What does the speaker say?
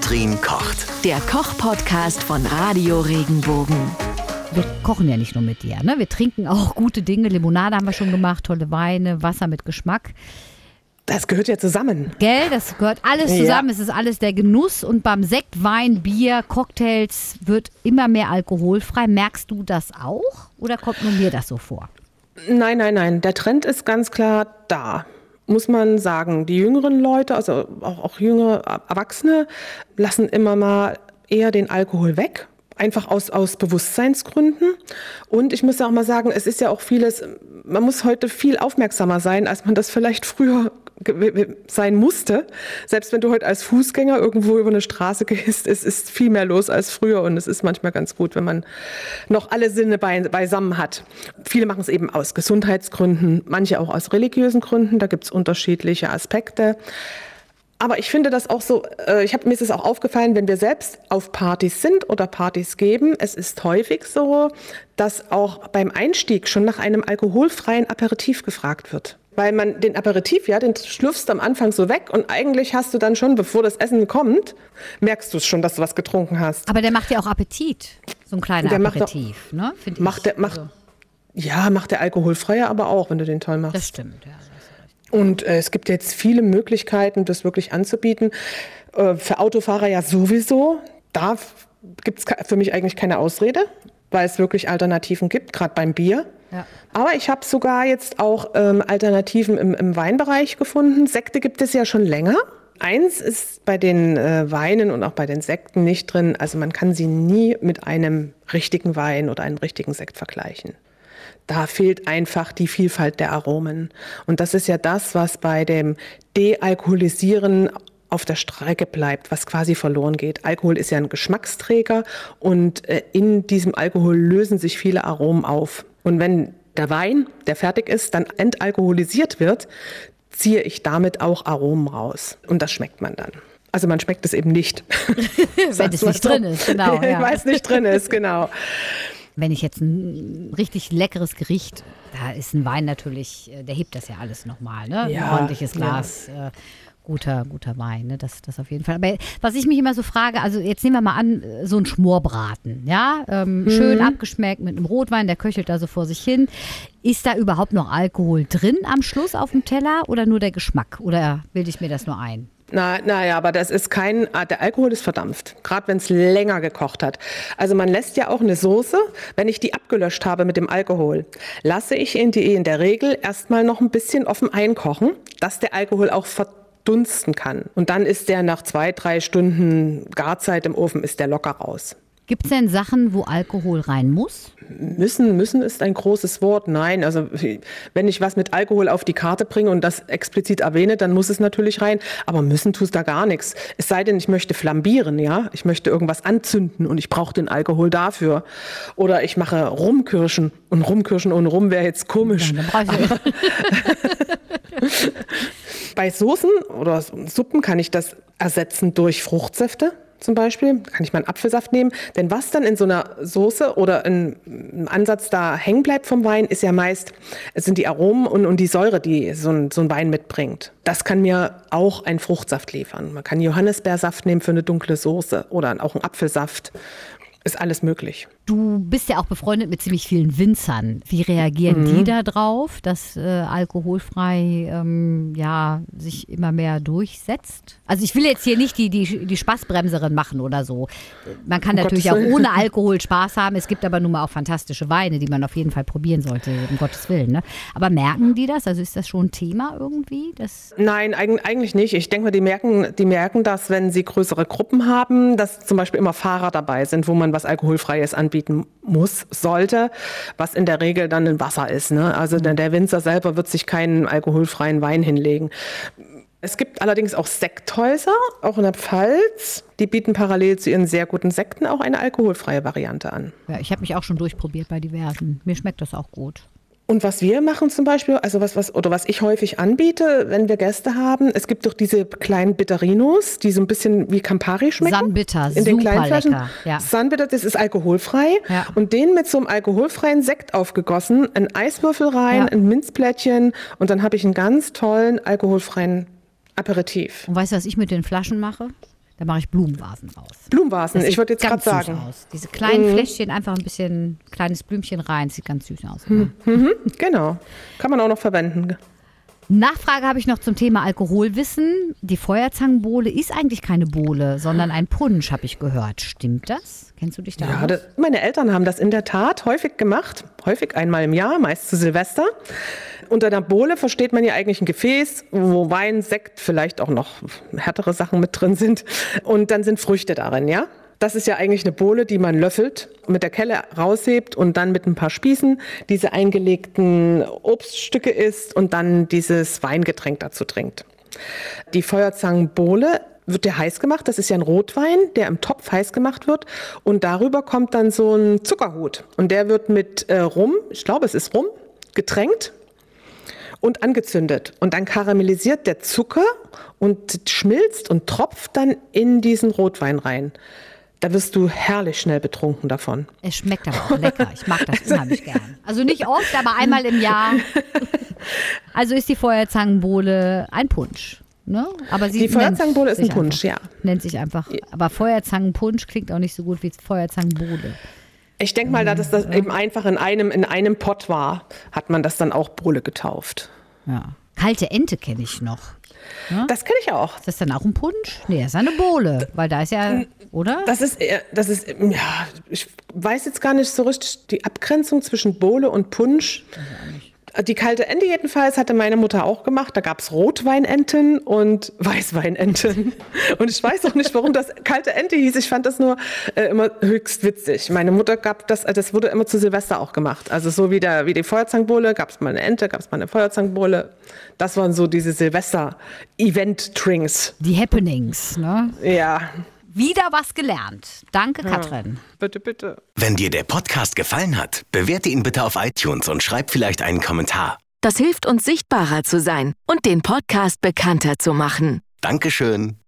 Katrin kocht. Der Koch-Podcast von Radio Regenbogen. Wir kochen ja nicht nur mit dir, ne? Wir trinken auch gute Dinge. Limonade haben wir schon gemacht, tolle Weine, Wasser mit Geschmack. Das gehört ja zusammen. Gell, das gehört alles Ja. zusammen. Es ist alles der Genuss. Und beim Sekt, Wein, Bier, Cocktails wird immer mehr alkoholfrei. Merkst du das auch? Oder kommt nur mir das so vor? Nein, nein, nein. Der Trend ist ganz klar da. Muss man sagen, die jüngeren Leute, also auch, auch jüngere Erwachsene, lassen immer mal eher den Alkohol weg. Einfach aus, aus Bewusstseinsgründen. Und ich muss auch mal sagen, es ist ja auch vieles, man muss heute viel aufmerksamer sein, als man das vielleicht früher sein musste. Selbst wenn du heute als Fußgänger irgendwo über eine Straße gehst, es ist viel mehr los als früher und es ist manchmal ganz gut, wenn man noch alle Sinne bei, beisammen hat. Viele machen es eben aus Gesundheitsgründen, manche auch aus religiösen Gründen, da gibt es unterschiedliche Aspekte. Aber ich finde das auch so, äh, ich habe mir ist es auch aufgefallen, wenn wir selbst auf Partys sind oder Partys geben, es ist häufig so, dass auch beim Einstieg schon nach einem alkoholfreien Aperitif gefragt wird. Weil man den Aperitif, ja, den schlürfst du am Anfang so weg und eigentlich hast du dann schon, bevor das Essen kommt, merkst du es schon, dass du was getrunken hast. Aber der macht ja auch Appetit. So ein kleiner Der macht auch- Aperitif, ne? Macht ich. der, macht, Also, ja, macht der alkoholfreie aber auch, wenn du den toll machst. das stimmt, ja. Und äh, es gibt jetzt viele Möglichkeiten, das wirklich anzubieten. Äh, für Autofahrer ja sowieso. Da gibt es für mich eigentlich keine Ausrede, weil es wirklich Alternativen gibt, gerade beim Bier. Ja. Aber ich habe sogar jetzt auch ähm, Alternativen im, im Weinbereich gefunden. Sekte gibt es ja schon länger. Eins ist bei den äh, Weinen und auch bei den Sekten nicht drin. Also man kann sie nie mit einem richtigen Wein oder einem richtigen Sekt vergleichen. Da fehlt einfach die Vielfalt der Aromen. Und das ist ja das, was bei dem Dealkoholisieren auf der Strecke bleibt, was quasi verloren geht. Alkohol ist ja ein Geschmacksträger und äh, in diesem Alkohol lösen sich viele Aromen auf. Und wenn der Wein, der fertig ist, dann entalkoholisiert wird, ziehe ich damit auch Aromen raus. Und das schmeckt man dann. Also man schmeckt es eben nicht. Wenn es nicht drin ist, genau. Ja. Weil es nicht drin ist, genau. Wenn ich jetzt ein richtig leckeres Gericht, da ist ein Wein natürlich, äh, der hebt das ja alles nochmal, ne? Ja, ein ordentliches ja. Glas. Äh, Guter, guter Wein, ne? das, das auf jeden Fall. Aber was ich mich immer so frage, also jetzt nehmen wir mal an, äh, so ein Schmorbraten, ja, ähm, Mhm. schön abgeschmeckt mit einem Rotwein, der köchelt da so vor sich hin. Ist da überhaupt noch Alkohol drin am Schluss auf dem Teller oder nur der Geschmack? Oder bilde ich mir das nur ein? Na, naja, aber das ist kein, ah, der Alkohol ist verdampft, gerade wenn es länger gekocht hat. Also man lässt ja auch eine Soße, wenn ich die abgelöscht habe mit dem Alkohol, lasse ich in die in der Regel erstmal noch ein bisschen offen einkochen, dass der Alkohol auch verdunsten kann. Und dann ist der nach zwei, drei Stunden Garzeit im Ofen, ist der locker raus. Gibt es denn Sachen, wo Alkohol rein muss? Müssen, müssen ist ein großes Wort. Nein, also wenn ich was mit Alkohol auf die Karte bringe und das explizit erwähne, dann muss es natürlich rein. Aber müssen tust da gar nichts. Es sei denn, ich möchte flambieren, ja. Ich möchte irgendwas anzünden und ich brauche den Alkohol dafür. Oder ich mache Rumkirschen und Rumkirschen ohne Rum wäre jetzt komisch. Ich Bei Soßen oder Suppen kann ich das ersetzen durch Fruchtsäfte. Zum Beispiel kann ich mal einen Apfelsaft nehmen, denn was dann in so einer Soße oder in, im Ansatz da hängen bleibt vom Wein, ist ja meist, es sind die Aromen und, und die Säure, die so ein, so ein Wein mitbringt. Das kann mir auch ein Fruchtsaft liefern. Man kann Johannisbeersaft nehmen für eine dunkle Soße oder auch einen Apfelsaft. Ist alles möglich. Du bist ja auch befreundet mit ziemlich vielen Winzern. Wie reagieren Mhm. die da drauf, dass äh, alkoholfrei ähm, ja, sich immer mehr durchsetzt? Also ich will jetzt hier nicht die, die, die Spaßbremserin machen oder so. Man kann Um natürlich Gottes auch Willen. ohne Alkohol Spaß haben. Es gibt aber nun mal auch fantastische Weine, die man auf jeden Fall probieren sollte, um Gottes Willen. Ne? Aber merken die das? Also ist das schon ein Thema irgendwie? Das Nein, eig- eigentlich nicht. Ich denke mal, die merken, die merken das, wenn sie größere Gruppen haben, dass zum Beispiel immer Fahrer dabei sind, wo man was Alkoholfreies anbieten muss, sollte, was in der Regel dann ein Wasser ist. Ne? Also der, Winzer selber wird sich keinen alkoholfreien Wein hinlegen. Es gibt allerdings auch Sekthäuser, auch in der Pfalz. Die bieten parallel zu ihren sehr guten Sekten auch eine alkoholfreie Variante an. ja, ich habe mich auch schon durchprobiert bei diversen. Mir schmeckt das auch gut. Und was wir machen zum Beispiel, also was, was, oder was ich häufig anbiete, wenn wir Gäste haben, es gibt doch diese kleinen Bitterinos, die so ein bisschen wie Campari schmecken. Sanbitter, in den kleinen Flaschen. lecker, ja. Sanbitter, das ist alkoholfrei. Ja. Und den mit so einem alkoholfreien Sekt aufgegossen, ein Eiswürfel rein, Ja. ein Minzplättchen und dann habe ich einen ganz tollen alkoholfreien Aperitif. Und weißt du, was ich mit den Flaschen mache? Da mache ich Blumenvasen raus. Blumenvasen, ich würde jetzt gerade sagen. Mhm. Aus. Diese kleinen Fläschchen, einfach ein bisschen kleines Blümchen rein, sieht ganz süß aus. Hm. Genau. Kann man auch noch verwenden. Nachfrage habe ich noch zum Thema Alkoholwissen. Die Feuerzangenbowle ist eigentlich keine Bowle, sondern ein Punsch, habe ich gehört. Stimmt das? Kennst du dich da Ja, aus? das, meine Eltern haben das in der Tat häufig gemacht. Häufig einmal im Jahr, meist zu Silvester. Unter der Bohle versteht man ja eigentlich ein Gefäß, wo Wein, Sekt, vielleicht auch noch härtere Sachen mit drin sind. Und dann sind Früchte darin, ja? Das ist ja eigentlich eine Bohle, die man löffelt, mit der Kelle raushebt und dann mit ein paar Spießen diese eingelegten Obststücke isst und dann dieses Weingetränk dazu trinkt. Die Feuerzangenbowle wird der heiß gemacht. Das ist ja ein Rotwein, der im Topf heiß gemacht wird. Und darüber kommt dann so ein Zuckerhut. Und der wird mit äh, Rum, ich glaube es ist Rum, getränkt und angezündet. Und dann karamellisiert der Zucker und schmilzt und tropft dann in diesen Rotwein rein. Da wirst du herrlich schnell betrunken davon. Es schmeckt aber auch lecker. Ich mag das unheimlich gern. Also nicht oft, aber einmal im Jahr. Also ist die Feuerzangenbowle ein Punsch. Ne? Aber sie Die Feuerzangenbowle ist ein Punsch, einfach, ja. Nennt sich einfach. Aber Feuerzangenpunsch klingt auch nicht so gut wie Feuerzangenbowle. Ich denke mal, da das, das eben einfach in einem, in einem Pott war, hat man das dann auch Bohle getauft. Ja. Kalte Ente kenne ich noch. Das kenne ich auch. Ist das dann auch ein Punsch? Nee, das ist eine Bowle, weil da ist ja, oder? Das ist, das ist, ja, ich weiß jetzt gar nicht so richtig die Abgrenzung zwischen Bohle und Punsch. Die kalte Ente jedenfalls hatte meine Mutter auch gemacht. Da gab es Rotweinenten und Weißweinenten. Und ich weiß auch nicht, warum das kalte Ente hieß. Ich fand das nur äh, immer höchst witzig. Meine Mutter gab das, das wurde immer zu Silvester auch gemacht. Also so wie, der, wie die Feuerzangenbowle, gab es mal eine Ente, gab es mal eine Feuerzangenbowle. Das waren so diese Silvester-Event-Drinks. Die Happenings, ne? Ja, Wieder was gelernt. Danke, Katrin. bitte, bitte. Wenn dir der Podcast gefallen hat, bewerte ihn bitte auf iTunes und schreib vielleicht einen Kommentar. Das hilft uns sichtbarer zu sein und den Podcast bekannter zu machen. Dankeschön.